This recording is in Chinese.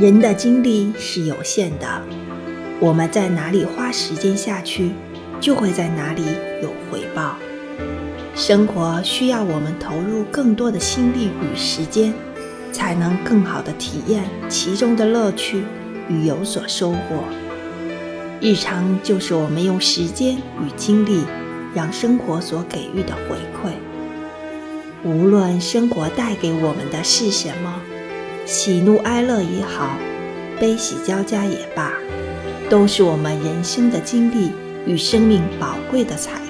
人的精力是有限的，我们在哪里花时间下去，就会在哪里有回报。生活需要我们投入更多的心力与时间，才能更好地体验其中的乐趣与有所收获。日常就是我们用时间与精力，让生活所给予的回馈。无论生活带给我们的是什么。喜怒哀乐也好，悲喜交加也罢，都是我们人生的经历与生命宝贵的财